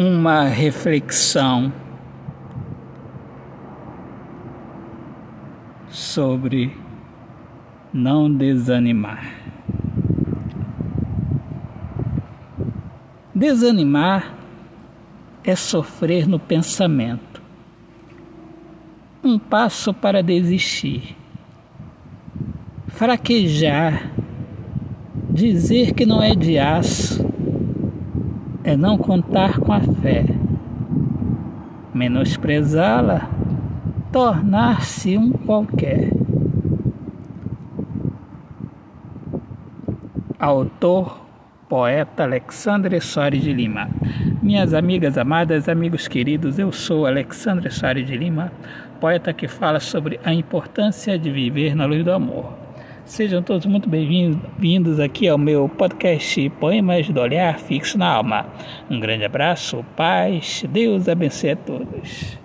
uma reflexão sobre não desanimar. Desanimar é sofrer no pensamento, um passo para desistir, fraquejar, dizer que não é de aço, é não contar com a fé, menosprezá-la, tornar-se um qualquer. Autor poeta Alexandre Soares de Lima. Minhas amigas amadas, amigos queridos, eu sou Alexandre Soares de Lima, poeta que fala sobre a importância de viver na luz do amor. Sejam todos muito bem-vindos aqui ao meu podcast Poemas do Olhar Fixo na Alma. Um grande abraço, paz, Deus abençoe a todos.